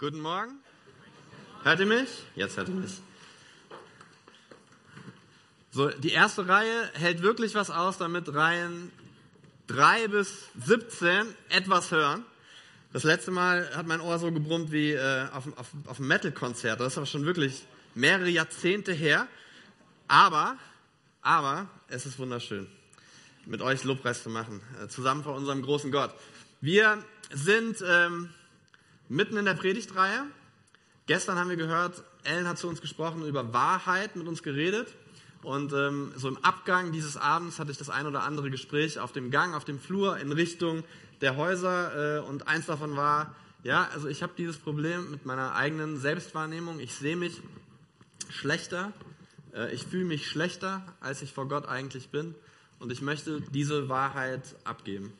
Guten Morgen. Hört ihr mich? Jetzt hört ihr mich. So, die erste Reihe hält wirklich was aus, damit Reihen 3 bis 17 etwas hören. Das letzte Mal hat mein Ohr so gebrummt wie äh, auf, auf, auf einem Metal-Konzert. Das ist aber schon wirklich mehrere Jahrzehnte her. Aber, aber, es ist wunderschön, mit euch Lobpreis zu machen, äh, zusammen vor unserem großen Gott. Wir sind ähm, mitten in der Predigtreihe. Gestern haben wir gehört, Ellen hat zu uns gesprochen, über Wahrheit mit uns geredet. Und ähm, so im Abgang dieses Abends hatte ich das ein oder andere Gespräch auf dem Gang, auf dem Flur in Richtung der Häuser. Äh, und eins davon war, ja, also ich habe dieses Problem mit meiner eigenen Selbstwahrnehmung. Ich sehe mich schlechter. Äh, ich fühle mich schlechter, als ich vor Gott eigentlich bin. Und ich möchte diese Wahrheit abgeben.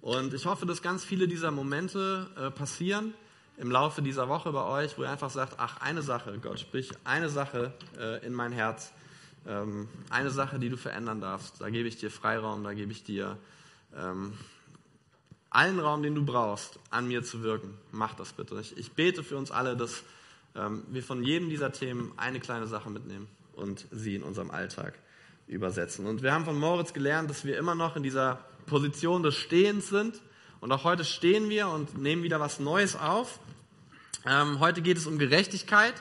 Und ich hoffe, dass ganz viele dieser Momente äh, passieren im Laufe dieser Woche bei euch, wo ihr einfach sagt, ach, eine Sache, Gott, sprich eine Sache äh, in mein Herz ähm, eine Sache, die du verändern darfst. Da gebe ich dir Freiraum, da gebe ich dir ähm, allen Raum, den du brauchst, an mir zu wirken. Mach das bitte. Ich, ich bete für uns alle, dass ähm, wir von jedem dieser Themen eine kleine Sache mitnehmen und sie in unserem Alltag übersetzen. Und wir haben von Moritz gelernt, dass wir immer noch in dieser Position des Stehens sind. Und auch heute stehen wir und nehmen wieder was Neues auf. Ähm, heute geht es um Gerechtigkeit,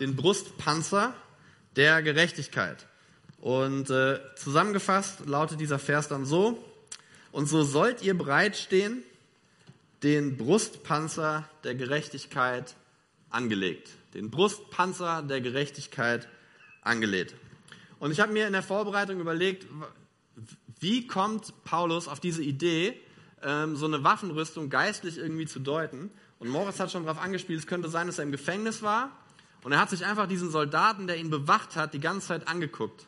den Brustpanzer der Gerechtigkeit. Und äh, zusammengefasst lautet dieser Vers dann so, und so sollt ihr bereitstehen, den Brustpanzer der Gerechtigkeit angelegt. Den Brustpanzer der Gerechtigkeit angelegt. Und ich habe mir in der Vorbereitung überlegt, wie kommt Paulus auf diese Idee, ähm, so eine Waffenrüstung geistlich irgendwie zu deuten? Und Moritz hat schon darauf angespielt, es könnte sein, dass er im Gefängnis war und er hat sich einfach diesen Soldaten, der ihn bewacht hat, die ganze Zeit angeguckt.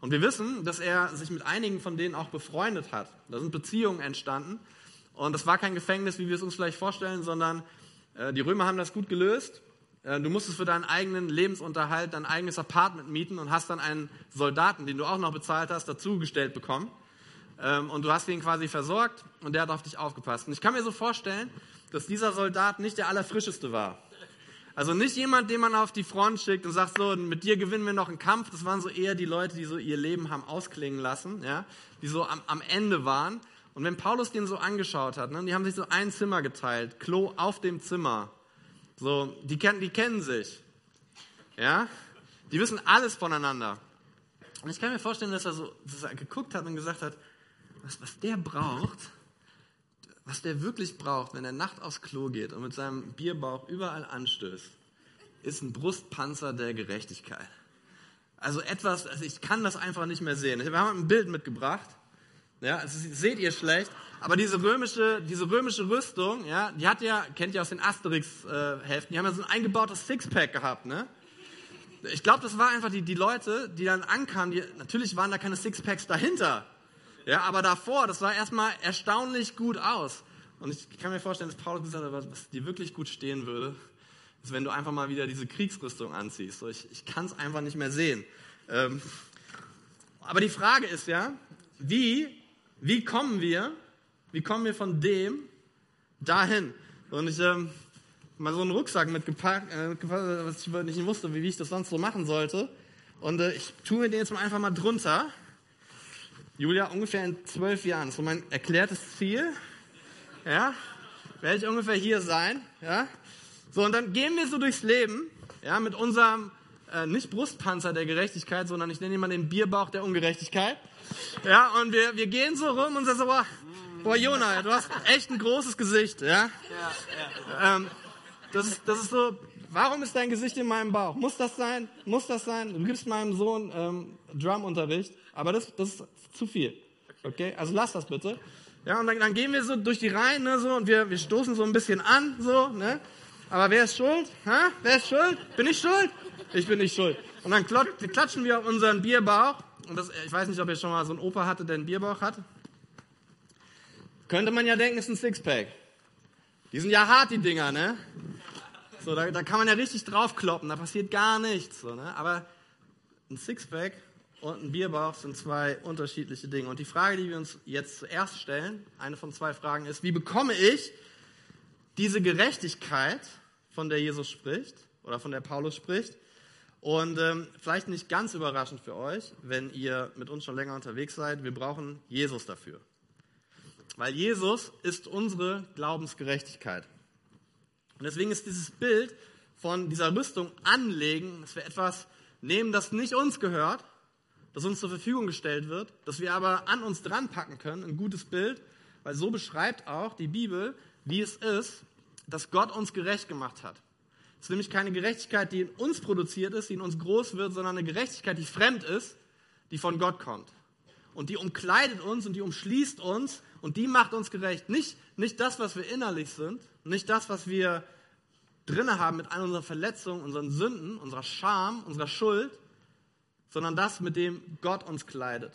Und wir wissen, dass er sich mit einigen von denen auch befreundet hat. Da sind Beziehungen entstanden. Und das war kein Gefängnis, wie wir es uns vielleicht vorstellen, sondern äh, die Römer haben das gut gelöst. Äh, du musstest für deinen eigenen Lebensunterhalt dein eigenes Apartment mieten und hast dann einen Soldaten, den du auch noch bezahlt hast, dazugestellt bekommen. Ähm, und du hast ihn quasi versorgt und der hat auf dich aufgepasst. Und ich kann mir so vorstellen, dass dieser Soldat nicht der allerfrischeste war. Also nicht jemand, den man auf die Front schickt und sagt, so, mit dir gewinnen wir noch einen Kampf. Das waren so eher die Leute, die so ihr Leben haben ausklingen lassen, ja, die so am, am Ende waren. Und wenn Paulus den so angeschaut hat, ne, die haben sich so ein Zimmer geteilt, Klo auf dem Zimmer. So, die, kennen, die kennen sich. Ja, die wissen alles voneinander. Und ich kann mir vorstellen, dass er so dass er geguckt hat und gesagt hat, was, was der braucht, was der wirklich braucht, wenn er Nacht aufs Klo geht und mit seinem Bierbauch überall anstößt, ist ein Brustpanzer der Gerechtigkeit. Also etwas, also ich kann das einfach nicht mehr sehen. Wir haben ein Bild mitgebracht. Ja, also seht ihr schlecht. Aber diese römische, diese römische Rüstung, ja, die hat ja, kennt ihr aus den Asterix-Heften, die haben ja so ein eingebautes Sixpack gehabt, ne? Ich glaube, das war einfach die, die Leute, die dann ankamen, die, natürlich waren da keine Sixpacks dahinter. Ja, aber davor, das sah erstmal erstaunlich gut aus. Und ich kann mir vorstellen, dass Paulus gesagt hat, was dir wirklich gut stehen würde, ist, wenn du einfach mal wieder diese Kriegsrüstung anziehst. So, ich ich kann es einfach nicht mehr sehen. Ähm, aber die Frage ist ja, wie, wie kommen wir, wie kommen wir von dem dahin? Und ich ähm, mal so einen Rucksack mitgepackt, äh, was ich nicht wusste, wie, wie ich das sonst so machen sollte. Und äh, ich tue mir den jetzt mal einfach mal drunter. Julia, ungefähr in zwölf Jahren, so mein erklärtes Ziel, ja, werde ich ungefähr hier sein, ja. So, und dann gehen wir so durchs Leben, ja, mit unserem, äh, nicht Brustpanzer der Gerechtigkeit, sondern ich nenne ihn mal den Bierbauch der Ungerechtigkeit. Ja, und wir, wir gehen so rum und sagen so, boah, boah Jona, du hast echt ein großes Gesicht, ja. ja, ja. Ähm, das, ist, das ist so, warum ist dein Gesicht in meinem Bauch? Muss das sein? Muss das sein? Du gibst meinem Sohn ähm, Drumunterricht, aber das, das ist zu viel. Okay, also lass das bitte. Ja, und dann, dann gehen wir so durch die Reihen, ne, so, und wir, wir stoßen so ein bisschen an, so, ne. Aber wer ist schuld? Ha? Wer ist schuld? Bin ich schuld? Ich bin nicht schuld. Und dann klatschen wir auf unseren Bierbauch. Und das, ich weiß nicht, ob ihr schon mal so einen Opa hatte, der einen Bierbauch hat. Könnte man ja denken, ist ein Sixpack. Die sind ja hart, die Dinger, ne? So, da, da kann man ja richtig draufkloppen, da passiert gar nichts. So, ne? Aber ein Sixpack und ein Bierbauch sind zwei unterschiedliche Dinge. Und die Frage, die wir uns jetzt zuerst stellen, eine von zwei Fragen ist, wie bekomme ich diese Gerechtigkeit, von der Jesus spricht oder von der Paulus spricht. Und ähm, vielleicht nicht ganz überraschend für euch, wenn ihr mit uns schon länger unterwegs seid, wir brauchen Jesus dafür. Weil Jesus ist unsere Glaubensgerechtigkeit. Und deswegen ist dieses Bild von dieser Rüstung anlegen, dass wir etwas nehmen, das nicht uns gehört, das uns zur Verfügung gestellt wird, das wir aber an uns dran packen können, ein gutes Bild, weil so beschreibt auch die Bibel, wie es ist, dass Gott uns gerecht gemacht hat. Es ist nämlich keine Gerechtigkeit, die in uns produziert ist, die in uns groß wird, sondern eine Gerechtigkeit, die fremd ist, die von Gott kommt. Und die umkleidet uns und die umschließt uns und die macht uns gerecht. Nicht, nicht das, was wir innerlich sind, nicht das, was wir drinne haben mit all unseren Verletzungen, unseren Sünden, unserer Scham, unserer Schuld, sondern das, mit dem Gott uns kleidet.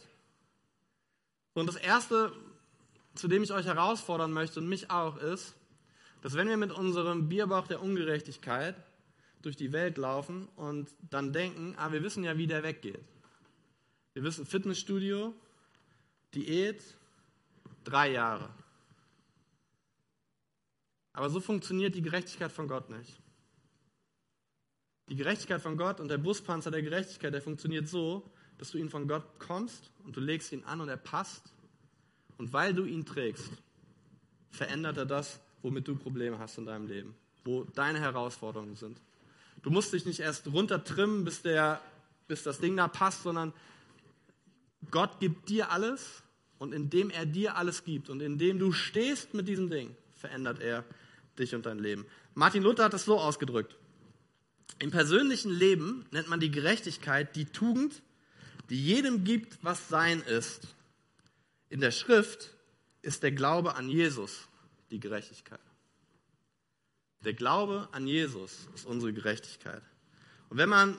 Und das Erste, zu dem ich euch herausfordern möchte und mich auch, ist, dass wenn wir mit unserem Bierbauch der Ungerechtigkeit durch die Welt laufen und dann denken, ah, wir wissen ja, wie der weggeht. Wir wissen Fitnessstudio, Diät, drei Jahre. Aber so funktioniert die Gerechtigkeit von Gott nicht. Die Gerechtigkeit von Gott und der Brustpanzer der Gerechtigkeit, der funktioniert so, dass du ihn von Gott kommst und du legst ihn an und er passt. Und weil du ihn trägst, verändert er das, womit du Probleme hast in deinem Leben, wo deine Herausforderungen sind. Du musst dich nicht erst runtertrimmen, bis, der, bis das Ding da passt, sondern Gott gibt dir alles und indem er dir alles gibt und indem du stehst mit diesem Ding, verändert er dich und dein Leben. Martin Luther hat es so ausgedrückt. Im persönlichen Leben nennt man die Gerechtigkeit die Tugend, die jedem gibt, was sein ist. In der Schrift ist der Glaube an Jesus die Gerechtigkeit. Der Glaube an Jesus ist unsere Gerechtigkeit. Und wenn man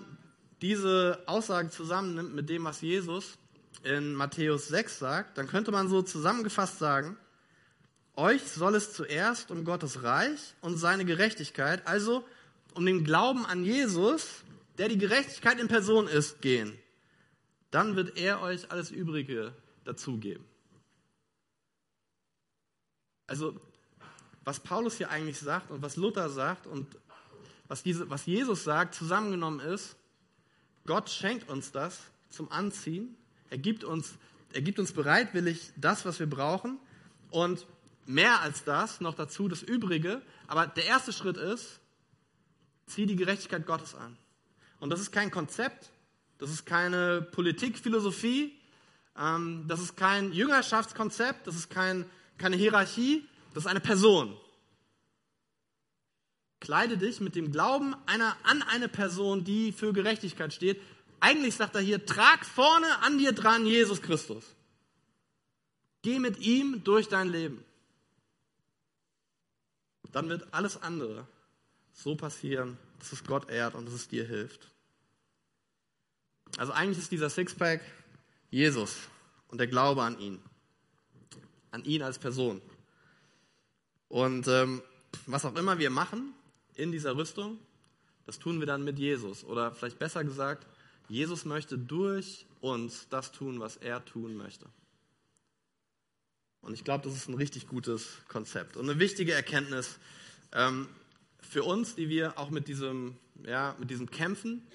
diese Aussage zusammennimmt mit dem, was Jesus in Matthäus 6 sagt, dann könnte man so zusammengefasst sagen, euch soll es zuerst um Gottes Reich und seine Gerechtigkeit, also um den Glauben an Jesus, der die Gerechtigkeit in Person ist, gehen. Dann wird er euch alles Übrige dazugeben. Also was Paulus hier eigentlich sagt und was Luther sagt und was, diese, was Jesus sagt, zusammengenommen ist, Gott schenkt uns das zum Anziehen. Er gibt uns, er gibt uns bereitwillig das, was wir brauchen. Und mehr als das, noch dazu das Übrige. Aber der erste Schritt ist, zieh die Gerechtigkeit Gottes an. Und das ist kein Konzept, das ist keine Politikphilosophie, ähm, das ist kein Jüngerschaftskonzept, das ist kein, keine Hierarchie, das ist eine Person. Kleide dich mit dem Glauben einer, an eine Person, die für Gerechtigkeit steht. Eigentlich sagt er hier, trag vorne an dir dran Jesus Christus. Geh mit ihm durch dein Leben. Dann wird alles andere so passieren, dass es Gott ehrt und dass es dir hilft. Also eigentlich ist dieser Sixpack Jesus und der Glaube an ihn. An ihn als Person. Und ähm, was auch immer wir machen in dieser Rüstung, das tun wir dann mit Jesus. Oder vielleicht besser gesagt, Jesus möchte durch uns das tun, was er tun möchte. Und ich glaube, das ist ein richtig gutes Konzept und eine wichtige Erkenntnis ähm, für uns, die wir auch mit diesem, ja, mit diesem Kämpfen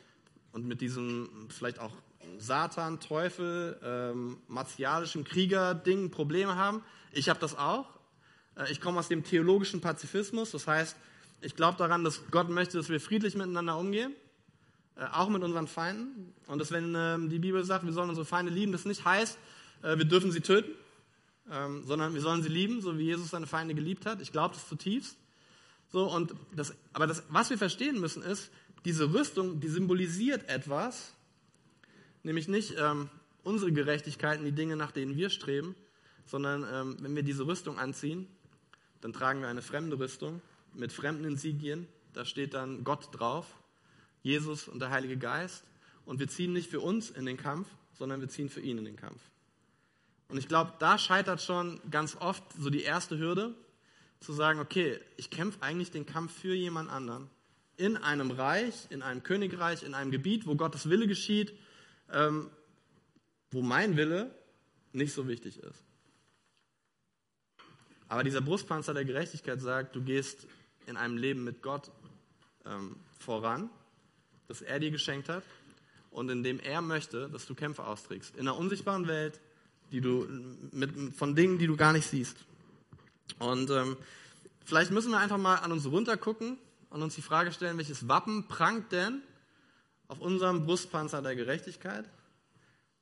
und mit diesem vielleicht auch Satan, Teufel, ähm, martialischen Krieger-Ding Probleme haben. Ich habe das auch. Äh, ich komme aus dem theologischen Pazifismus, das heißt, ich glaube daran, dass Gott möchte, dass wir friedlich miteinander umgehen, auch mit unseren Feinden. Und dass, wenn ähm, die Bibel sagt, wir sollen unsere Feinde lieben, das nicht heißt, äh, wir dürfen sie töten, ähm, sondern wir sollen sie lieben, so wie Jesus seine Feinde geliebt hat. Ich glaube das zutiefst. So, und das, aber das, was wir verstehen müssen, ist, diese Rüstung, die symbolisiert etwas, nämlich nicht ähm, unsere Gerechtigkeiten, die Dinge, nach denen wir streben, sondern ähm, wenn wir diese Rüstung anziehen, dann tragen wir eine fremde Rüstung mit fremden Insigien. Da steht dann Gott drauf, Jesus und der Heilige Geist. Und wir ziehen nicht für uns in den Kampf, sondern wir ziehen für ihn in den Kampf. Und ich glaube, da scheitert schon ganz oft so die erste Hürde, zu sagen, okay, ich kämpfe eigentlich den Kampf für jemand anderen. In einem Reich, in einem Königreich, in einem Gebiet, wo Gottes Wille geschieht, ähm, wo mein Wille nicht so wichtig ist. Aber dieser Brustpanzer der Gerechtigkeit sagt, du gehst in einem Leben mit Gott ähm, voran, das er dir geschenkt hat und in dem er möchte, dass du Kämpfe austrägst. In einer unsichtbaren Welt, die du mit, von Dingen, die du gar nicht siehst. Und ähm, vielleicht müssen wir einfach mal an uns runtergucken und uns die Frage stellen, welches Wappen prangt denn auf unserem Brustpanzer der Gerechtigkeit?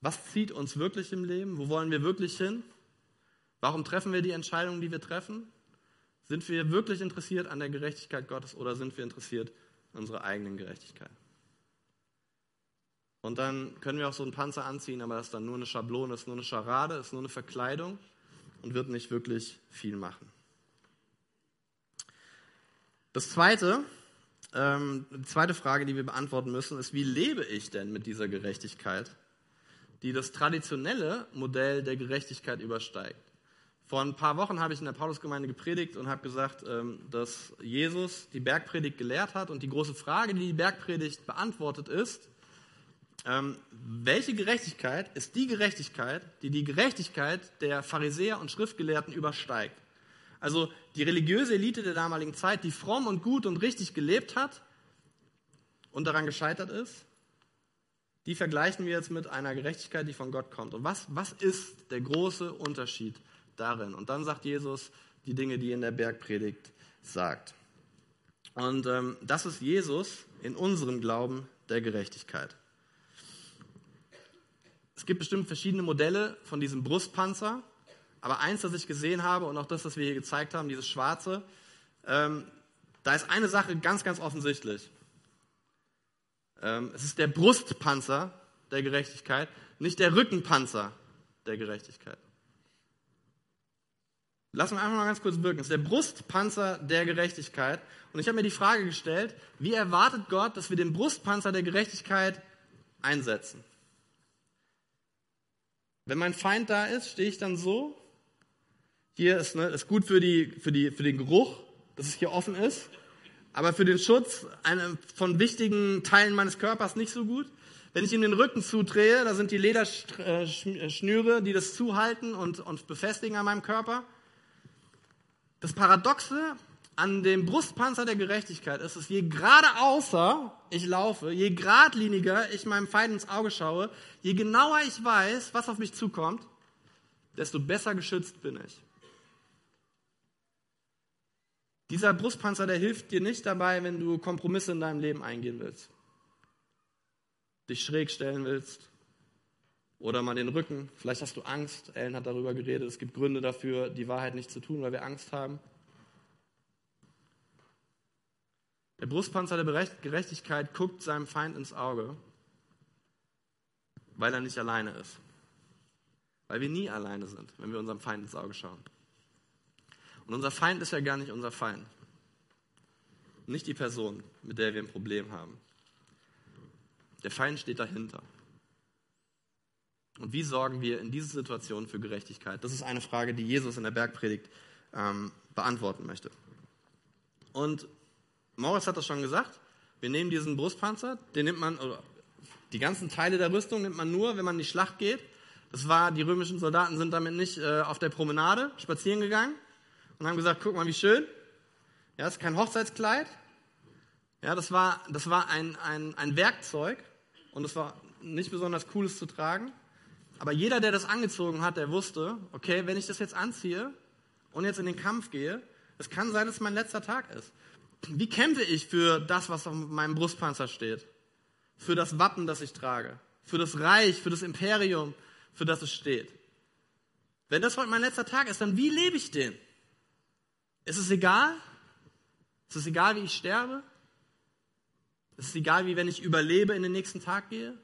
Was zieht uns wirklich im Leben? Wo wollen wir wirklich hin? Warum treffen wir die Entscheidungen, die wir treffen? Sind wir wirklich interessiert an der Gerechtigkeit Gottes oder sind wir interessiert an unserer eigenen Gerechtigkeit? Und dann können wir auch so einen Panzer anziehen, aber das ist dann nur eine Schablone, ist nur eine Scharade, ist nur eine Verkleidung und wird nicht wirklich viel machen. Das zweite, ähm, die zweite Frage, die wir beantworten müssen, ist, wie lebe ich denn mit dieser Gerechtigkeit, die das traditionelle Modell der Gerechtigkeit übersteigt? Vor ein paar Wochen habe ich in der Paulusgemeinde gepredigt und habe gesagt, ähm, dass Jesus die Bergpredigt gelehrt hat und die große Frage, die die Bergpredigt beantwortet, ist, ähm, welche Gerechtigkeit ist die Gerechtigkeit, die die Gerechtigkeit der Pharisäer und Schriftgelehrten übersteigt? Also die religiöse Elite der damaligen Zeit, die fromm und gut und richtig gelebt hat und daran gescheitert ist, die vergleichen wir jetzt mit einer Gerechtigkeit, die von Gott kommt. Und was, was ist der große Unterschied darin? Und dann sagt Jesus die Dinge, die in der Bergpredigt sagt. Und ähm, das ist Jesus in unserem Glauben der Gerechtigkeit. Es gibt bestimmt verschiedene Modelle von diesem Brustpanzer, aber eins, das ich gesehen habe und auch das, was wir hier gezeigt haben, dieses schwarze, ähm, da ist eine Sache ganz, ganz offensichtlich. Ähm, es ist der Brustpanzer der Gerechtigkeit, nicht der Rückenpanzer der Gerechtigkeit. Lassen wir einfach mal ganz kurz wirken. Es ist der Brustpanzer der Gerechtigkeit. Und ich habe mir die Frage gestellt, wie erwartet Gott, dass wir den Brustpanzer der Gerechtigkeit einsetzen? Wenn mein Feind da ist, stehe ich dann so. Hier ist, ne, ist gut für, die, für, die, für den Geruch, dass es hier offen ist. Aber für den Schutz von wichtigen Teilen meines Körpers nicht so gut. Wenn ich ihm den Rücken zudrehe, da sind die Lederschnüre, die das zuhalten und, und befestigen an meinem Körper. Das Paradoxe an dem Brustpanzer der Gerechtigkeit ist es, je geradeaußer ich laufe, je geradliniger ich meinem Feind ins Auge schaue, je genauer ich weiß, was auf mich zukommt, desto besser geschützt bin ich. Dieser Brustpanzer, der hilft dir nicht dabei, wenn du Kompromisse in deinem Leben eingehen willst. Dich schräg stellen willst. Oder mal den Rücken. Vielleicht hast du Angst. Ellen hat darüber geredet. Es gibt Gründe dafür, die Wahrheit nicht zu tun, weil wir Angst haben. Der Brustpanzer der Gerechtigkeit guckt seinem Feind ins Auge, weil er nicht alleine ist. Weil wir nie alleine sind, wenn wir unserem Feind ins Auge schauen. Und unser Feind ist ja gar nicht unser Feind. Nicht die Person, mit der wir ein Problem haben. Der Feind steht dahinter. Und wie sorgen wir in dieser Situation für Gerechtigkeit? Das ist eine Frage, die Jesus in der Bergpredigt ähm, beantworten möchte. Und Moritz hat das schon gesagt. Wir nehmen diesen Brustpanzer, den nimmt man, oder die ganzen Teile der Rüstung nimmt man nur, wenn man in die Schlacht geht. Das war, die römischen Soldaten sind damit nicht äh, auf der Promenade spazieren gegangen und haben gesagt, guck mal, wie schön. Ja, das ist kein Hochzeitskleid. Ja, das war, das war ein, ein, ein Werkzeug und es war nicht besonders cooles zu tragen. Aber jeder, der das angezogen hat, der wusste, okay, wenn ich das jetzt anziehe und jetzt in den Kampf gehe, es kann sein, dass es mein letzter Tag ist. Wie kämpfe ich für das, was auf meinem Brustpanzer steht? Für das Wappen, das ich trage? Für das Reich, für das Imperium, für das es steht? Wenn das heute mein letzter Tag ist, dann wie lebe ich den? Ist es egal? Ist es egal, wie ich sterbe? Ist es egal, wie wenn ich überlebe in den nächsten Tag gehe?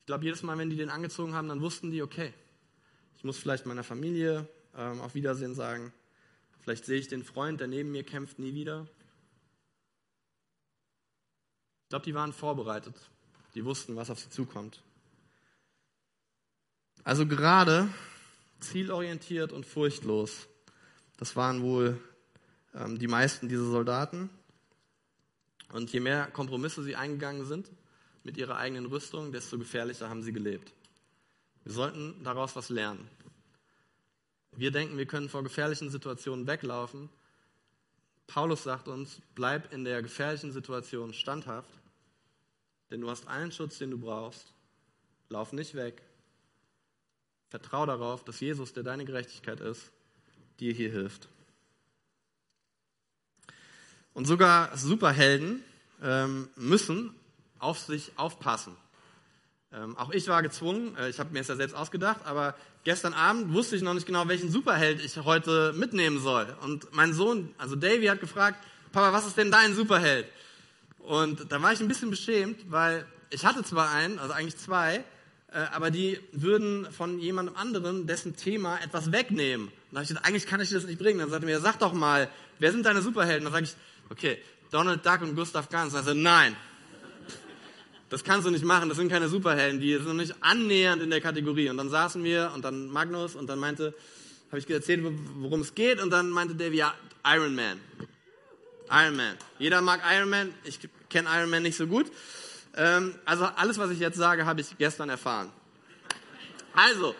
Ich glaube, jedes Mal, wenn die den angezogen haben, dann wussten die, okay, ich muss vielleicht meiner Familie ähm, auf Wiedersehen sagen. Vielleicht sehe ich den Freund, der neben mir kämpft, nie wieder. Ich glaube, die waren vorbereitet. Die wussten, was auf sie zukommt. Also gerade zielorientiert und furchtlos. Das waren wohl ähm, die meisten dieser Soldaten. Und je mehr Kompromisse sie eingegangen sind mit ihrer eigenen Rüstung, desto gefährlicher haben sie gelebt. Wir sollten daraus was lernen. Wir denken, wir können vor gefährlichen Situationen weglaufen. Paulus sagt uns, bleib in der gefährlichen Situation standhaft, denn du hast allen Schutz, den du brauchst. Lauf nicht weg. Vertrau darauf, dass Jesus, der deine Gerechtigkeit ist, dir hier hilft. Und sogar Superhelden ähm, müssen auf sich aufpassen. Ähm, auch ich war gezwungen, äh, ich habe mir es ja selbst ausgedacht, aber gestern Abend wusste ich noch nicht genau, welchen Superheld ich heute mitnehmen soll. Und mein Sohn, also Davy, hat gefragt, Papa, was ist denn dein Superheld? Und da war ich ein bisschen beschämt, weil ich hatte zwar einen, also eigentlich zwei, äh, aber die würden von jemandem anderen dessen Thema etwas wegnehmen. Und da habe ich gesagt, eigentlich kann ich das nicht bringen. Dann sagte er mir, sag doch mal, wer sind deine Superhelden? Dann sage ich, okay, Donald Duck und Gustav Ganz. Dann sagt er, nein, das kannst du nicht machen, das sind keine Superhelden, die sind nicht annähernd in der Kategorie. Und dann saßen wir und dann Magnus und dann meinte, habe ich erzählt, worum es geht und dann meinte Davy, ja, Iron Man. Iron Man. Jeder mag Iron Man, ich kenne Iron Man nicht so gut. Ähm, also alles, was ich jetzt sage, habe ich gestern erfahren. Also,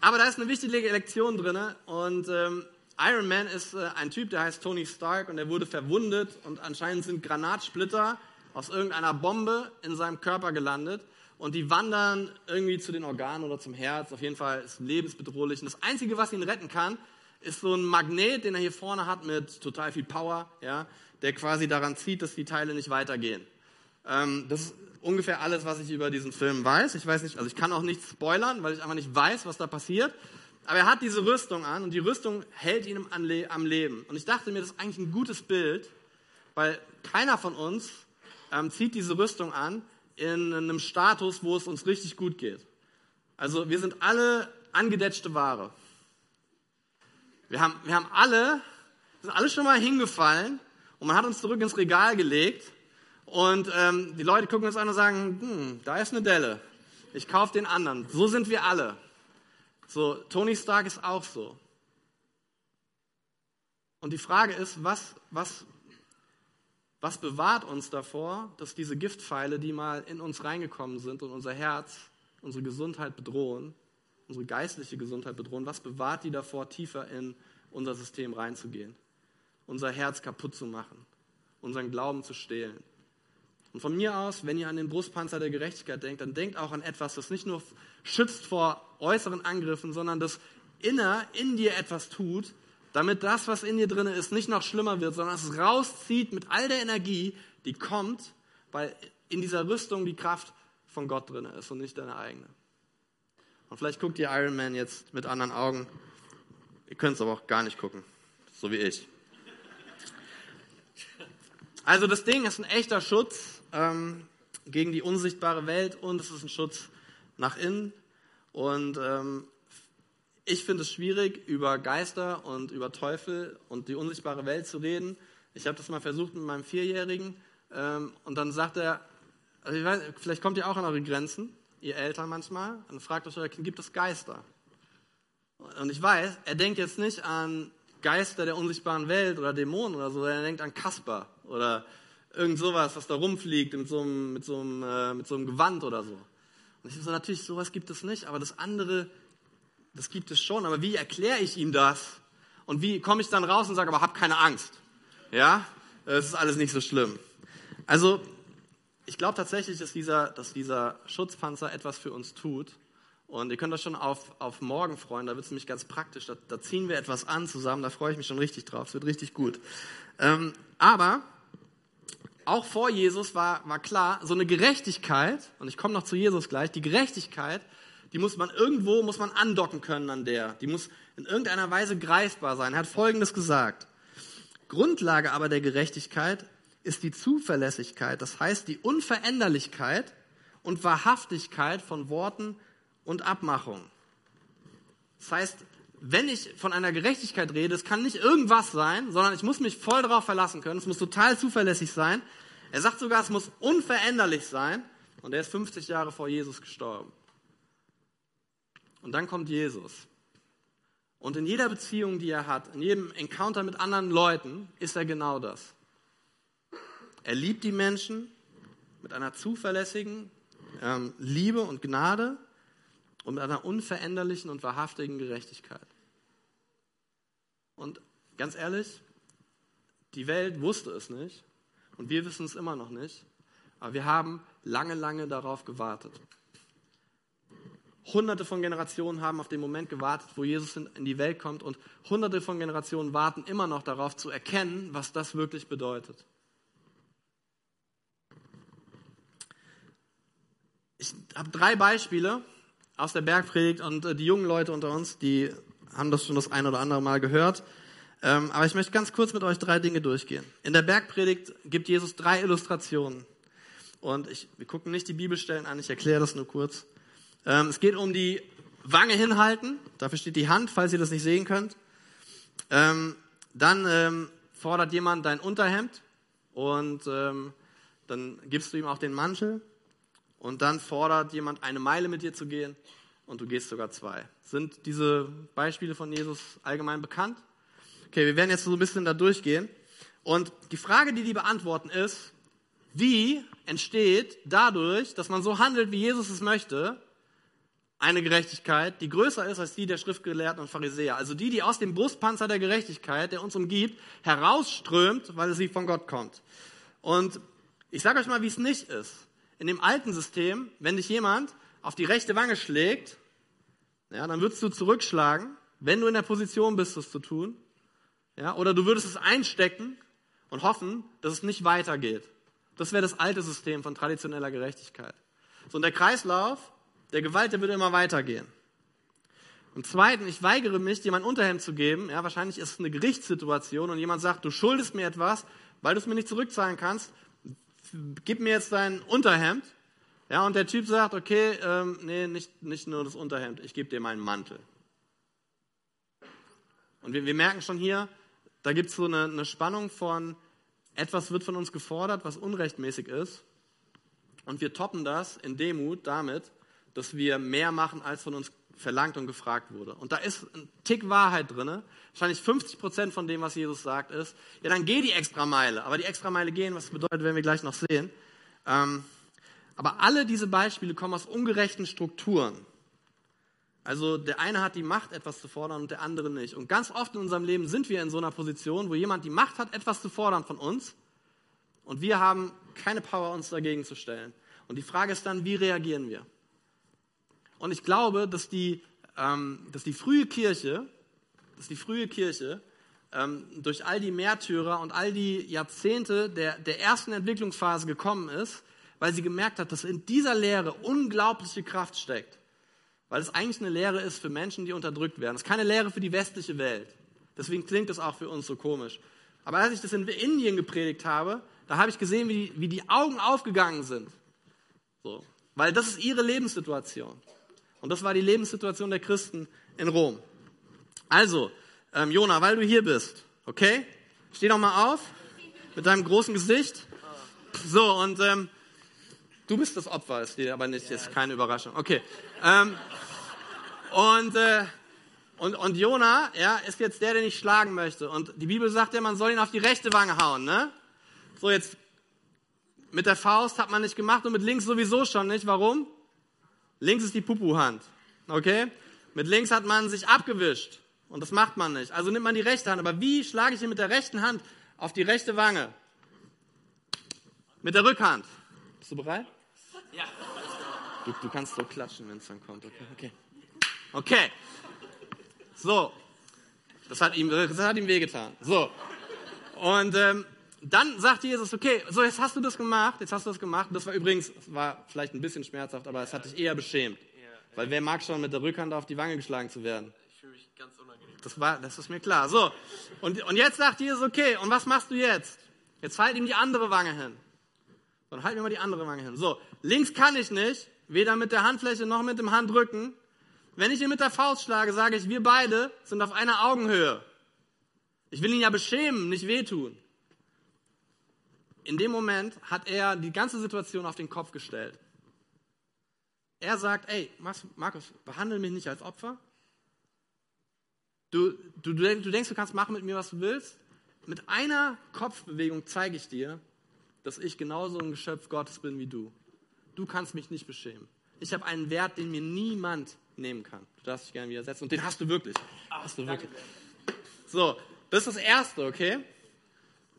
aber da ist eine wichtige Lektion drin und ähm, Iron Man ist äh, ein Typ, der heißt Tony Stark und er wurde verwundet und anscheinend sind Granatsplitter aus irgendeiner Bombe in seinem Körper gelandet und die wandern irgendwie zu den Organen oder zum Herz. Auf jeden Fall ist lebensbedrohlich. Und das Einzige, was ihn retten kann, ist so ein Magnet, den er hier vorne hat mit total viel Power, ja, der quasi daran zieht, dass die Teile nicht weitergehen. Ähm, das ist ungefähr alles, was ich über diesen Film weiß. Ich weiß nicht, also ich kann auch nichts spoilern, weil ich einfach nicht weiß, was da passiert. Aber er hat diese Rüstung an und die Rüstung hält ihn am Leben. Und ich dachte mir, das ist eigentlich ein gutes Bild, weil keiner von uns ähm, zieht diese Rüstung an in einem Status, wo es uns richtig gut geht. Also wir sind alle angedetschte Ware. Wir haben, wir haben alle, sind alle schon mal hingefallen und man hat uns zurück ins Regal gelegt und ähm, die Leute gucken uns an und sagen, hm, da ist eine Delle. Ich kaufe den anderen. So sind wir alle. So, Tony Stark ist auch so. Und die Frage ist, was, was was bewahrt uns davor, dass diese Giftpfeile, die mal in uns reingekommen sind und unser Herz, unsere Gesundheit bedrohen, unsere geistliche Gesundheit bedrohen, was bewahrt die davor, tiefer in unser System reinzugehen, unser Herz kaputt zu machen, unseren Glauben zu stehlen? Und von mir aus, wenn ihr an den Brustpanzer der Gerechtigkeit denkt, dann denkt auch an etwas, das nicht nur schützt vor äußeren Angriffen, sondern das inner in dir etwas tut, damit das, was in dir drin ist, nicht noch schlimmer wird, sondern es rauszieht mit all der Energie, die kommt, weil in dieser Rüstung die Kraft von Gott drin ist und nicht deine eigene. Und vielleicht guckt ihr Iron Man jetzt mit anderen Augen. Ihr könnt es aber auch gar nicht gucken, so wie ich. Also das Ding ist ein echter Schutz ähm, gegen die unsichtbare Welt und es ist ein Schutz nach innen. Und ähm, ich finde es schwierig, über Geister und über Teufel und die unsichtbare Welt zu reden. Ich habe das mal versucht mit meinem Vierjährigen ähm, und dann sagt er, also weiß, vielleicht kommt ihr auch an eure Grenzen, ihr Eltern manchmal, und fragt euch euer Kind, gibt es Geister? Und ich weiß, er denkt jetzt nicht an Geister der unsichtbaren Welt oder Dämonen oder so, sondern er denkt an Kasper oder irgend sowas, was da rumfliegt mit so einem, mit so einem, äh, mit so einem Gewand oder so. Und ich so, natürlich, sowas gibt es nicht, aber das andere das gibt es schon, aber wie erkläre ich ihm das? Und wie komme ich dann raus und sage, aber hab keine Angst? Ja, es ist alles nicht so schlimm. Also, ich glaube tatsächlich, dass dieser, dass dieser Schutzpanzer etwas für uns tut. Und ihr könnt euch schon auf, auf morgen freuen, da wird es nämlich ganz praktisch. Da, da, ziehen wir etwas an zusammen, da freue ich mich schon richtig drauf. Es wird richtig gut. Ähm, aber auch vor Jesus war, war klar, so eine Gerechtigkeit, und ich komme noch zu Jesus gleich, die Gerechtigkeit die muss man irgendwo, muss man andocken können an der. Die muss in irgendeiner Weise greifbar sein. Er hat Folgendes gesagt. Grundlage aber der Gerechtigkeit ist die Zuverlässigkeit, das heißt die Unveränderlichkeit und Wahrhaftigkeit von Worten und Abmachungen. Das heißt, wenn ich von einer Gerechtigkeit rede, es kann nicht irgendwas sein, sondern ich muss mich voll darauf verlassen können, es muss total zuverlässig sein. Er sagt sogar, es muss unveränderlich sein und er ist 50 Jahre vor Jesus gestorben. Und dann kommt Jesus. Und in jeder Beziehung, die er hat, in jedem Encounter mit anderen Leuten, ist er genau das. Er liebt die Menschen mit einer zuverlässigen ähm, Liebe und Gnade und mit einer unveränderlichen und wahrhaftigen Gerechtigkeit. Und ganz ehrlich, Die Welt wusste es nicht und wir wissen es immer noch nicht, aber wir haben lange, lange darauf gewartet. Hunderte von Generationen haben auf den Moment gewartet, wo Jesus in die Welt kommt und hunderte von Generationen warten immer noch darauf zu erkennen, was das wirklich bedeutet. Ich habe drei Beispiele aus der Bergpredigt und äh, die jungen Leute unter uns, die haben das schon das ein oder andere Mal gehört. Ähm, aber ich möchte ganz kurz mit euch drei Dinge durchgehen. In der Bergpredigt gibt Jesus drei Illustrationen. Und ich, wir gucken nicht die Bibelstellen an, ich erkläre das nur kurz. Ähm, es geht um die Wange hinhalten. Dafür steht die Hand, falls ihr das nicht sehen könnt. Ähm, dann ähm, fordert jemand dein Unterhemd und ähm, dann gibst du ihm auch den Mantel. Und dann fordert jemand eine Meile mit dir zu gehen und du gehst sogar zwei. Sind diese Beispiele von Jesus allgemein bekannt? Okay, wir werden jetzt so ein bisschen da durchgehen. Und die Frage, die die beantworten, ist, wie entsteht dadurch, dass man so handelt, wie Jesus es möchte, eine Gerechtigkeit, die größer ist als die der Schriftgelehrten und Pharisäer. Also die, die aus dem Brustpanzer der Gerechtigkeit, der uns umgibt, herausströmt, weil sie von Gott kommt. Und ich sage euch mal, wie es nicht ist. In dem alten System, wenn dich jemand auf die rechte Wange schlägt, ja, dann würdest du zurückschlagen, wenn du in der Position bist, das zu tun. Ja, oder du würdest es einstecken und hoffen, dass es nicht weitergeht. Das wäre das alte System von traditioneller Gerechtigkeit. So, und der Kreislauf der Gewalt, der würde immer weitergehen. Und zweitens, ich weigere mich, mein Unterhemd zu geben. Ja, wahrscheinlich ist es eine Gerichtssituation und jemand sagt, du schuldest mir etwas, weil du es mir nicht zurückzahlen kannst. Gib mir jetzt dein Unterhemd. Ja, und der Typ sagt, okay, ähm, nee, nicht, nicht nur das Unterhemd, ich gebe dir meinen Mantel. Und wir, wir merken schon hier, da gibt es so eine, eine Spannung von, etwas wird von uns gefordert, was unrechtmäßig ist. Und wir toppen das in Demut damit, dass wir mehr machen, als von uns verlangt und gefragt wurde. Und da ist ein Tick Wahrheit drin. Wahrscheinlich 50 Prozent von dem, was Jesus sagt, ist, ja, dann geh die extra Meile. Aber die extra Meile gehen, was bedeutet, werden wir gleich noch sehen. Ähm, aber alle diese Beispiele kommen aus ungerechten Strukturen. Also der eine hat die Macht, etwas zu fordern und der andere nicht. Und ganz oft in unserem Leben sind wir in so einer Position, wo jemand die Macht hat, etwas zu fordern von uns und wir haben keine Power, uns dagegen zu stellen. Und die Frage ist dann, wie reagieren wir? Und ich glaube, dass die, ähm, dass die frühe Kirche, dass die frühe Kirche ähm, durch all die Märtyrer und all die Jahrzehnte der, der ersten Entwicklungsphase gekommen ist, weil sie gemerkt hat, dass in dieser Lehre unglaubliche Kraft steckt. Weil es eigentlich eine Lehre ist für Menschen, die unterdrückt werden. Es ist keine Lehre für die westliche Welt. Deswegen klingt es auch für uns so komisch. Aber als ich das in Indien gepredigt habe, da habe ich gesehen, wie wie die Augen aufgegangen sind. So. Weil das ist ihre Lebenssituation. Und das war die Lebenssituation der Christen in Rom. Also, ähm, Jona, weil du hier bist, okay? Steh doch mal auf mit deinem großen Gesicht. So, und ähm, du bist das Opfer, ist dir aber nicht, ist keine Überraschung. Okay. Ähm, und, äh, und, und Jona, ja, ist jetzt der, den ich schlagen möchte. Und die Bibel sagt ja, man soll ihn auf die rechte Wange hauen, ne? So, jetzt mit der Faust hat man nicht gemacht und mit links sowieso schon nicht. Warum? Links ist die Pupu-Hand. Okay? Mit links hat man sich abgewischt. Und das macht man nicht. Also nimmt man die rechte Hand. Aber wie schlage ich hier mit der rechten Hand auf die rechte Wange? Mit der Rückhand. Bist du bereit? Ja. Du, du kannst so klatschen, wenn es dann kommt. Okay. okay. Okay. So. Das hat ihm, das hat ihm wehgetan. So. Und ähm, dann sagt Jesus, okay, so jetzt hast du das gemacht, jetzt hast du das gemacht. Das war übrigens, war vielleicht ein bisschen schmerzhaft, aber es hat dich eher beschämt. Weil wer mag schon mit der Rückhand auf die Wange geschlagen zu werden? Ich fühle mich ganz unangenehm. Das, war, das ist mir klar. So, und, und jetzt sagt Jesus, okay, und was machst du jetzt? Jetzt halt ihm die andere Wange hin. Dann halt mir mal die andere Wange hin. So, links kann ich nicht, weder mit der Handfläche noch mit dem Handrücken. Wenn ich ihn mit der Faust schlage, sage ich, wir beide sind auf einer Augenhöhe. Ich will ihn ja beschämen, nicht wehtun in dem Moment hat er die ganze Situation auf den Kopf gestellt. Er sagt, ey, Markus, behandle mich nicht als Opfer. Du, du, du denkst, du kannst machen mit mir, was du willst. Mit einer Kopfbewegung zeige ich dir, dass ich genauso ein Geschöpf Gottes bin wie du. Du kannst mich nicht beschämen. Ich habe einen Wert, den mir niemand nehmen kann. Du darfst dich gerne widersetzen. Und den hast du wirklich. Hast du wirklich. So, das ist das Erste, okay?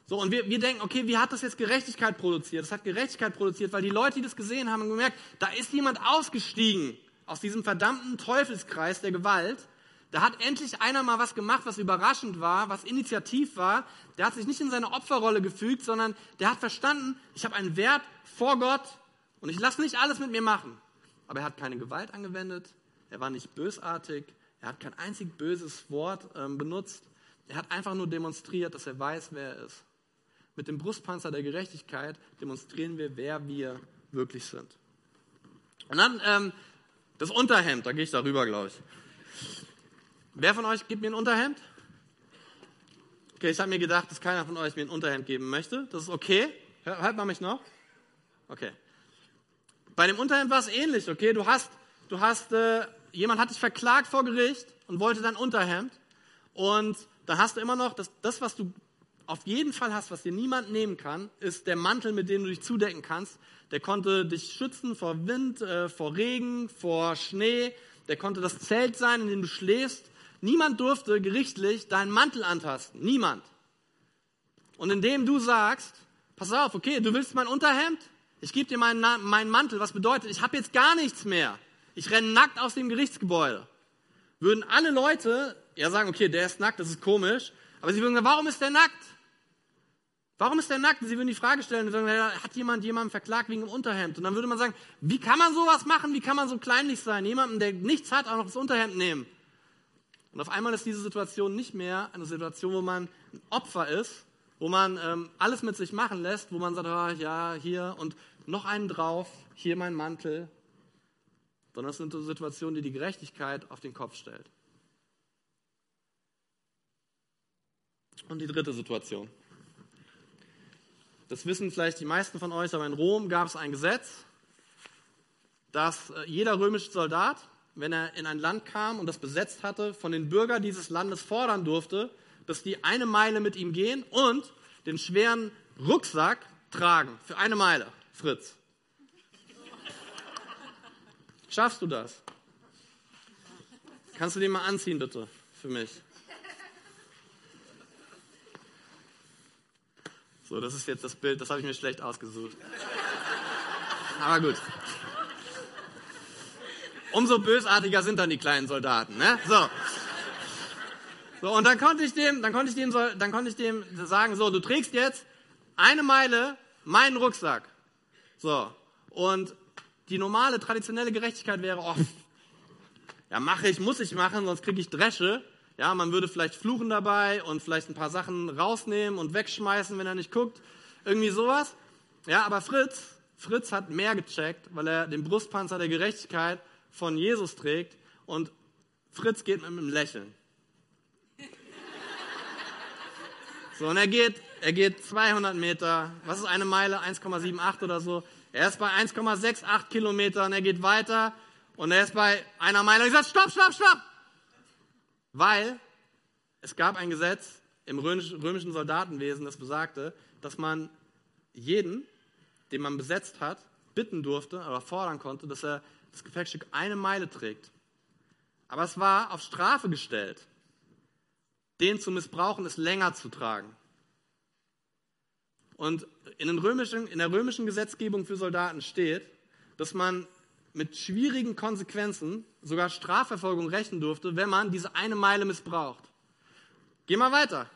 So, und wir, wir denken, okay, wie hat das jetzt Gerechtigkeit produziert? Das hat Gerechtigkeit produziert, weil die Leute, die das gesehen haben, haben gemerkt, da ist jemand ausgestiegen aus diesem verdammten Teufelskreis der Gewalt. Da hat endlich einer mal was gemacht, was überraschend war, was initiativ war. Der hat sich nicht in seine Opferrolle gefügt, sondern der hat verstanden, ich habe einen Wert vor Gott und ich lasse nicht alles mit mir machen. Aber er hat keine Gewalt angewendet, er war nicht bösartig, er hat kein einzig böses Wort ähm, benutzt. Er hat einfach nur demonstriert, dass er weiß, wer er ist. Mit dem Brustpanzer der Gerechtigkeit demonstrieren wir, wer wir wirklich sind. Und dann ähm, das Unterhemd, da gehe ich darüber, glaube ich. Wer von euch gibt mir ein Unterhemd? Okay, ich habe mir gedacht, dass keiner von euch mir ein Unterhemd geben möchte. Das ist okay. Hört man mich noch? Okay. Bei dem Unterhemd war es ähnlich, okay? Du hast, du hast, äh, jemand hat dich verklagt vor Gericht und wollte dein Unterhemd. Und da hast du immer noch das, das, was du auf jeden Fall hast, was dir niemand nehmen kann, ist der Mantel, mit dem du dich zudecken kannst. Der konnte dich schützen vor Wind, äh, vor Regen, vor Schnee. Der konnte das Zelt sein, in dem du schläfst. Niemand durfte gerichtlich deinen Mantel antasten. Niemand. Und indem du sagst, pass auf, okay, du willst mein Unterhemd? Ich gebe dir meinen, meinen Mantel. Was bedeutet, ich habe jetzt gar nichts mehr. Ich renne nackt aus dem Gerichtsgebäude. Würden alle Leute ja sagen, okay, der ist nackt, das ist komisch. Aber sie würden sagen, warum ist der nackt? Warum ist der nackt? Sie würden die Frage stellen, sagen, hat jemand jemanden verklagt wegen dem Unterhemd? Und dann würde man sagen, wie kann man sowas machen? Wie kann man so kleinlich sein? Jemanden, der nichts hat, auch noch das Unterhemd nehmen. Und auf einmal ist diese Situation nicht mehr eine Situation, wo man ein Opfer ist, wo man ähm, alles mit sich machen lässt, wo man sagt, oh, ja, hier und noch einen drauf, hier mein Mantel. Sondern es sind so Situationen, die die Gerechtigkeit auf den Kopf stellt. Und die dritte Situation. Das wissen vielleicht die meisten von euch, aber in Rom gab es ein Gesetz, dass äh, jeder römische Soldat, wenn er in ein Land kam und das besetzt hatte, von den Bürgern dieses Landes fordern durfte, dass die eine Meile mit ihm gehen und den schweren Rucksack tragen. Für eine Meile, Fritz. Schaffst du das? Kannst du den mal anziehen, bitte, für mich? So, das ist jetzt das Bild, das habe ich mir schlecht ausgesucht. Aber gut. Umso bösartiger sind dann die kleinen Soldaten, ne? So. So, und dann konnte ich dem, dann konnte ich dem, dann konnte ich dem sagen, so, du trägst jetzt eine Meile meinen Rucksack. So. Und die normale, traditionelle Gerechtigkeit wäre, oh, ja, mache ich, muss ich machen, sonst kriege ich Dresche. Ja, man würde vielleicht fluchen dabei und vielleicht ein paar Sachen rausnehmen und wegschmeißen, wenn er nicht guckt. Irgendwie sowas. Ja, aber Fritz, Fritz hat mehr gecheckt, weil er den Brustpanzer der Gerechtigkeit von Jesus trägt und Fritz geht mit einem Lächeln. So, und er geht, er geht 200 Meter. Was ist eine Meile? 1,78 oder so. Er ist bei 1,68 Kilometern. Er geht weiter und er ist bei einer Meile. Und ich sage, stopp, stopp, stopp. Weil es gab ein Gesetz im römischen Soldatenwesen, das besagte, dass man jeden, den man besetzt hat, bitten durfte oder fordern konnte, dass er das Gepäckstück eine Meile trägt. Aber es war auf Strafe gestellt, den zu missbrauchen, es länger zu tragen. Und in, in der römischen Gesetzgebung für Soldaten steht, dass man mit schwierigen Konsequenzen, sogar Strafverfolgung rechnen durfte, wenn man diese eine Meile missbraucht. Geh mal weiter.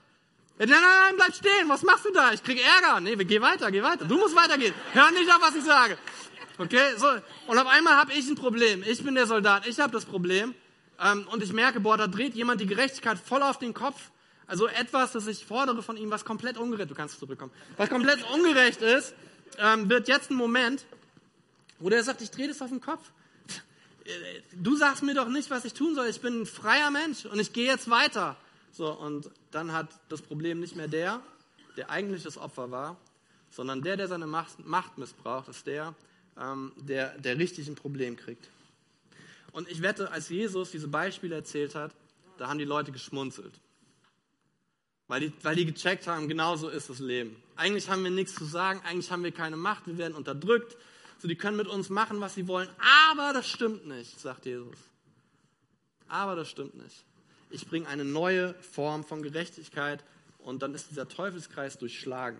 Nein, nein, nein, bleib stehen. Was machst du da? Ich krieg Ärger. Nee, geh weiter, geh weiter. Du musst weitergehen. Hör nicht auf, was ich sage. Okay, so. Und auf einmal habe ich ein Problem. Ich bin der Soldat. Ich habe das Problem. Ähm, und ich merke, boah, da dreht jemand die Gerechtigkeit voll auf den Kopf. Also etwas, das ich fordere von ihm, was komplett ungerecht, du kannst zurückkommen, was komplett ungerecht ist, ähm, wird jetzt ein Moment, oder er sagt, ich drehe das auf den Kopf. Du sagst mir doch nicht, was ich tun soll. Ich bin ein freier Mensch und ich gehe jetzt weiter. So, und dann hat das Problem nicht mehr der, der eigentlich das Opfer war, sondern der, der seine Macht, Macht missbraucht, ist der, ähm, der, der richtig ein Problem kriegt. Und ich wette, als Jesus diese Beispiele erzählt hat, da haben die Leute geschmunzelt. Weil die, weil die gecheckt haben, genau so ist das Leben. Eigentlich haben wir nichts zu sagen, eigentlich haben wir keine Macht, wir werden unterdrückt, so, die können mit uns machen, was sie wollen. Aber das stimmt nicht, sagt Jesus. Aber das stimmt nicht. Ich bringe eine neue Form von Gerechtigkeit und dann ist dieser Teufelskreis durchschlagen.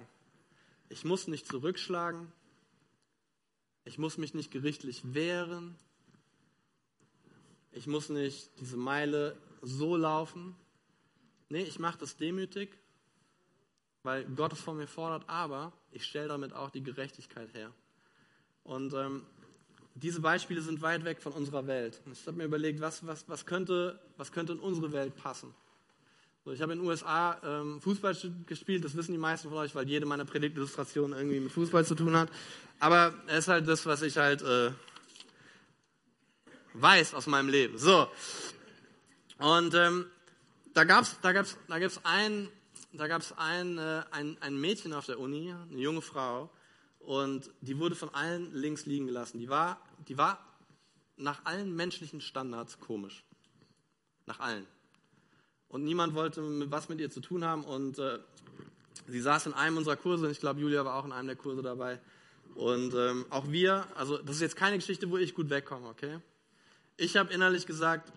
Ich muss nicht zurückschlagen. Ich muss mich nicht gerichtlich wehren. Ich muss nicht diese Meile so laufen. Nee, ich mache das demütig, weil Gott es von mir fordert, aber ich stelle damit auch die Gerechtigkeit her. Und ähm, diese Beispiele sind weit weg von unserer Welt. Und ich habe mir überlegt, was, was, was, könnte, was könnte in unsere Welt passen. So, ich habe in den USA ähm, Fußball gespielt, das wissen die meisten von euch, weil jede meiner Predigtillustrationen irgendwie mit Fußball zu tun hat. Aber es ist halt das, was ich halt äh, weiß aus meinem Leben. So. Und ähm, da gab es da gab's, da gab's ein, ein, äh, ein, ein Mädchen auf der Uni, eine junge Frau, und die wurde von allen links liegen gelassen. Die war, die war nach allen menschlichen Standards komisch. Nach allen. Und niemand wollte was mit ihr zu tun haben. Und äh, sie saß in einem unserer Kurse, und ich glaube, Julia war auch in einem der Kurse dabei. Und ähm, auch wir, also das ist jetzt keine Geschichte, wo ich gut wegkomme, okay? Ich habe innerlich gesagt,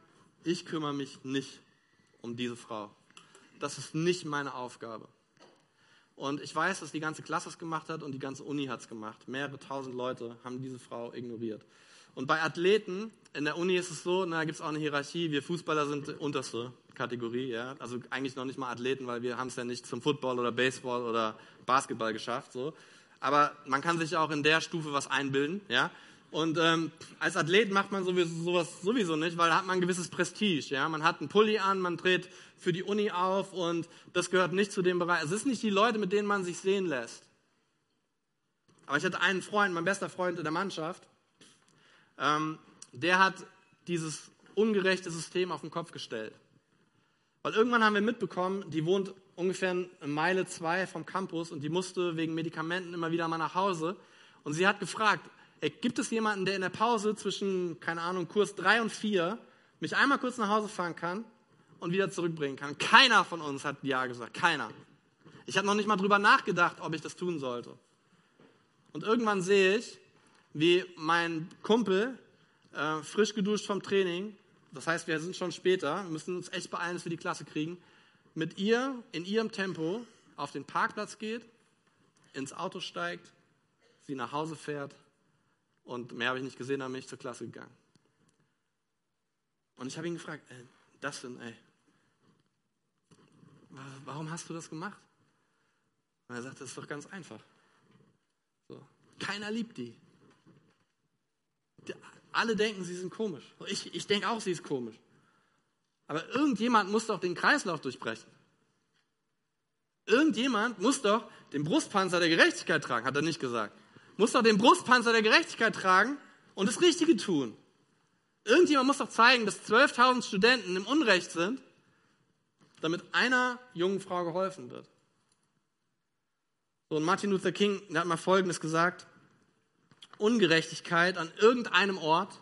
ich kümmere mich nicht um diese Frau. Das ist nicht meine Aufgabe. Und ich weiß, dass die ganze Klasse es gemacht hat und die ganze Uni hat es gemacht. Mehrere tausend Leute haben diese Frau ignoriert. Und bei Athleten in der Uni ist es so, na, gibt es auch eine Hierarchie. Wir Fußballer sind die unterste Kategorie, ja. Also eigentlich noch nicht mal Athleten, weil wir haben es ja nicht zum Football oder Baseball oder Basketball geschafft, so. Aber man kann sich auch in der Stufe was einbilden, ja. Und ähm, als Athlet macht man sowieso, sowas sowieso nicht, weil da hat man ein gewisses Prestige. Ja? Man hat einen Pulli an, man dreht für die Uni auf und das gehört nicht zu dem Bereich. Es ist nicht die Leute, mit denen man sich sehen lässt. Aber ich hatte einen Freund, mein bester Freund in der Mannschaft, ähm, der hat dieses ungerechte System auf den Kopf gestellt. Weil irgendwann haben wir mitbekommen, die wohnt ungefähr eine Meile zwei vom Campus und die musste wegen Medikamenten immer wieder mal nach Hause. Und sie hat gefragt, gibt es jemanden, der in der Pause zwischen, keine Ahnung, Kurs 3 und 4 mich einmal kurz nach Hause fahren kann und wieder zurückbringen kann? Keiner von uns hat Ja gesagt, keiner. Ich habe noch nicht mal drüber nachgedacht, ob ich das tun sollte. Und irgendwann sehe ich, wie mein Kumpel, äh, frisch geduscht vom Training, das heißt, wir sind schon später, müssen uns echt beeilen, dass wir die Klasse kriegen, mit ihr in ihrem Tempo auf den Parkplatz geht, ins Auto steigt, sie nach Hause fährt und mehr habe ich nicht gesehen, dann bin ich zur Klasse gegangen. Und ich habe ihn gefragt, ey, das denn, ey, warum hast du das gemacht? Und er sagt, das ist doch ganz einfach. So. Keiner liebt die. die. Alle denken, sie sind komisch. Ich, ich denke auch, sie ist komisch. Aber irgendjemand muss doch den Kreislauf durchbrechen. Irgendjemand muss doch den Brustpanzer der Gerechtigkeit tragen, hat er nicht gesagt muss doch den Brustpanzer der Gerechtigkeit tragen und das Richtige tun. Irgendjemand muss doch zeigen, dass 12.000 Studenten im Unrecht sind, damit einer jungen Frau geholfen wird. So, und Martin Luther King hat mal Folgendes gesagt. Ungerechtigkeit an irgendeinem Ort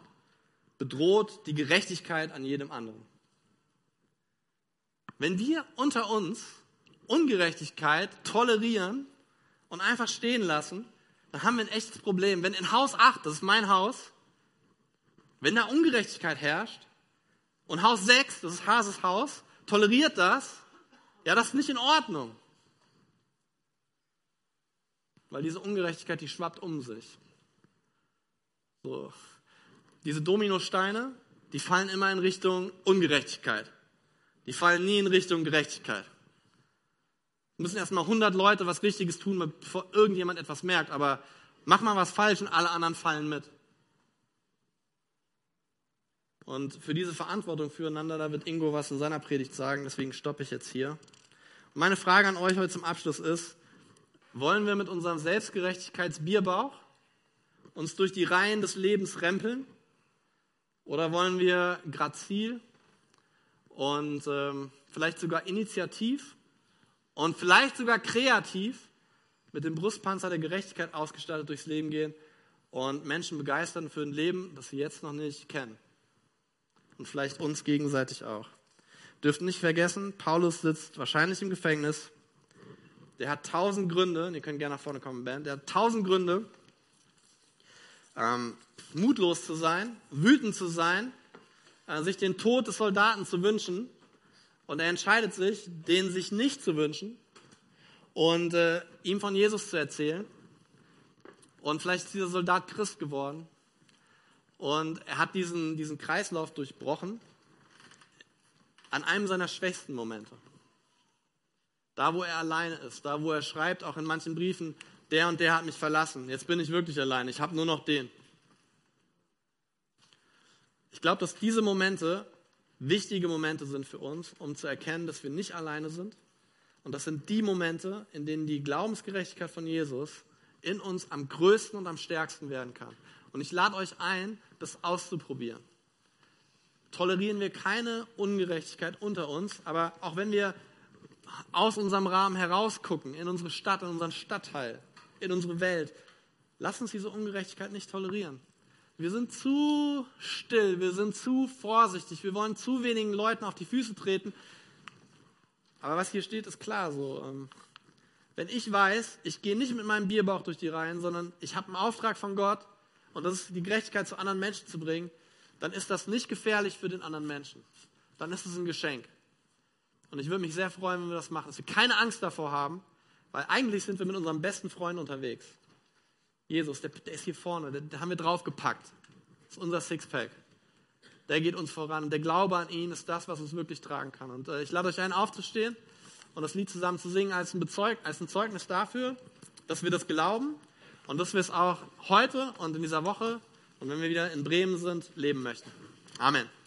bedroht die Gerechtigkeit an jedem anderen. Wenn wir unter uns Ungerechtigkeit tolerieren und einfach stehen lassen, dann haben wir ein echtes Problem. Wenn in Haus 8, das ist mein Haus, wenn da Ungerechtigkeit herrscht und Haus 6, das ist Hases Haus, toleriert das, ja, das ist nicht in Ordnung. Weil diese Ungerechtigkeit, die schwappt um sich. So. Diese Dominosteine, die fallen immer in Richtung Ungerechtigkeit. Die fallen nie in Richtung Gerechtigkeit müssen erstmal 100 Leute was Richtiges tun, bevor irgendjemand etwas merkt. Aber mach mal was falsch und alle anderen fallen mit. Und für diese Verantwortung füreinander, da wird Ingo was in seiner Predigt sagen, deswegen stoppe ich jetzt hier. Und meine Frage an euch heute zum Abschluss ist, wollen wir mit unserem Selbstgerechtigkeitsbierbauch uns durch die Reihen des Lebens rempeln? Oder wollen wir grazil und ähm, vielleicht sogar initiativ und vielleicht sogar kreativ mit dem Brustpanzer der Gerechtigkeit ausgestattet durchs Leben gehen und Menschen begeistern für ein Leben, das sie jetzt noch nicht kennen. Und vielleicht uns gegenseitig auch. Dürft nicht vergessen, Paulus sitzt wahrscheinlich im Gefängnis. Der hat tausend Gründe, ihr könnt gerne nach vorne kommen, Ben, der hat tausend Gründe, ähm, mutlos zu sein, wütend zu sein, äh, sich den Tod des Soldaten zu wünschen und er entscheidet sich, den sich nicht zu wünschen und äh, ihm von Jesus zu erzählen. Und vielleicht ist dieser Soldat Christ geworden. Und er hat diesen, diesen Kreislauf durchbrochen an einem seiner schwächsten Momente. Da, wo er alleine ist, da, wo er schreibt, auch in manchen Briefen, der und der hat mich verlassen. Jetzt bin ich wirklich alleine. Ich habe nur noch den. Ich glaube, dass diese Momente wichtige Momente sind für uns, um zu erkennen, dass wir nicht alleine sind. Und das sind die Momente, in denen die Glaubensgerechtigkeit von Jesus in uns am größten und am stärksten werden kann. Und ich lade euch ein, das auszuprobieren. Tolerieren wir keine Ungerechtigkeit unter uns, aber auch wenn wir aus unserem Rahmen herausgucken, in unsere Stadt, in unseren Stadtteil, in unsere Welt, lasst uns diese Ungerechtigkeit nicht tolerieren. Wir sind zu still, wir sind zu vorsichtig, wir wollen zu wenigen Leuten auf die Füße treten. Aber was hier steht, ist klar so. Ähm, wenn ich weiß, ich gehe nicht mit meinem Bierbauch durch die Reihen, sondern ich habe einen Auftrag von Gott und das ist die Gerechtigkeit zu anderen Menschen zu bringen, dann ist das nicht gefährlich für den anderen Menschen. Dann ist es ein Geschenk. Und ich würde mich sehr freuen, wenn wir das machen, dass wir keine Angst davor haben, weil eigentlich sind wir mit unserem besten Freund unterwegs. Jesus, der, der ist hier vorne, den, den haben wir draufgepackt. Das ist unser Sixpack. Der geht uns voran. Der Glaube an ihn ist das, was uns wirklich tragen kann. Und äh, ich lade euch ein, aufzustehen und das Lied zusammen zu singen als ein, Bezeug, als ein Zeugnis dafür, dass wir das glauben und dass wir es auch heute und in dieser Woche und wenn wir wieder in Bremen sind, leben möchten. Amen.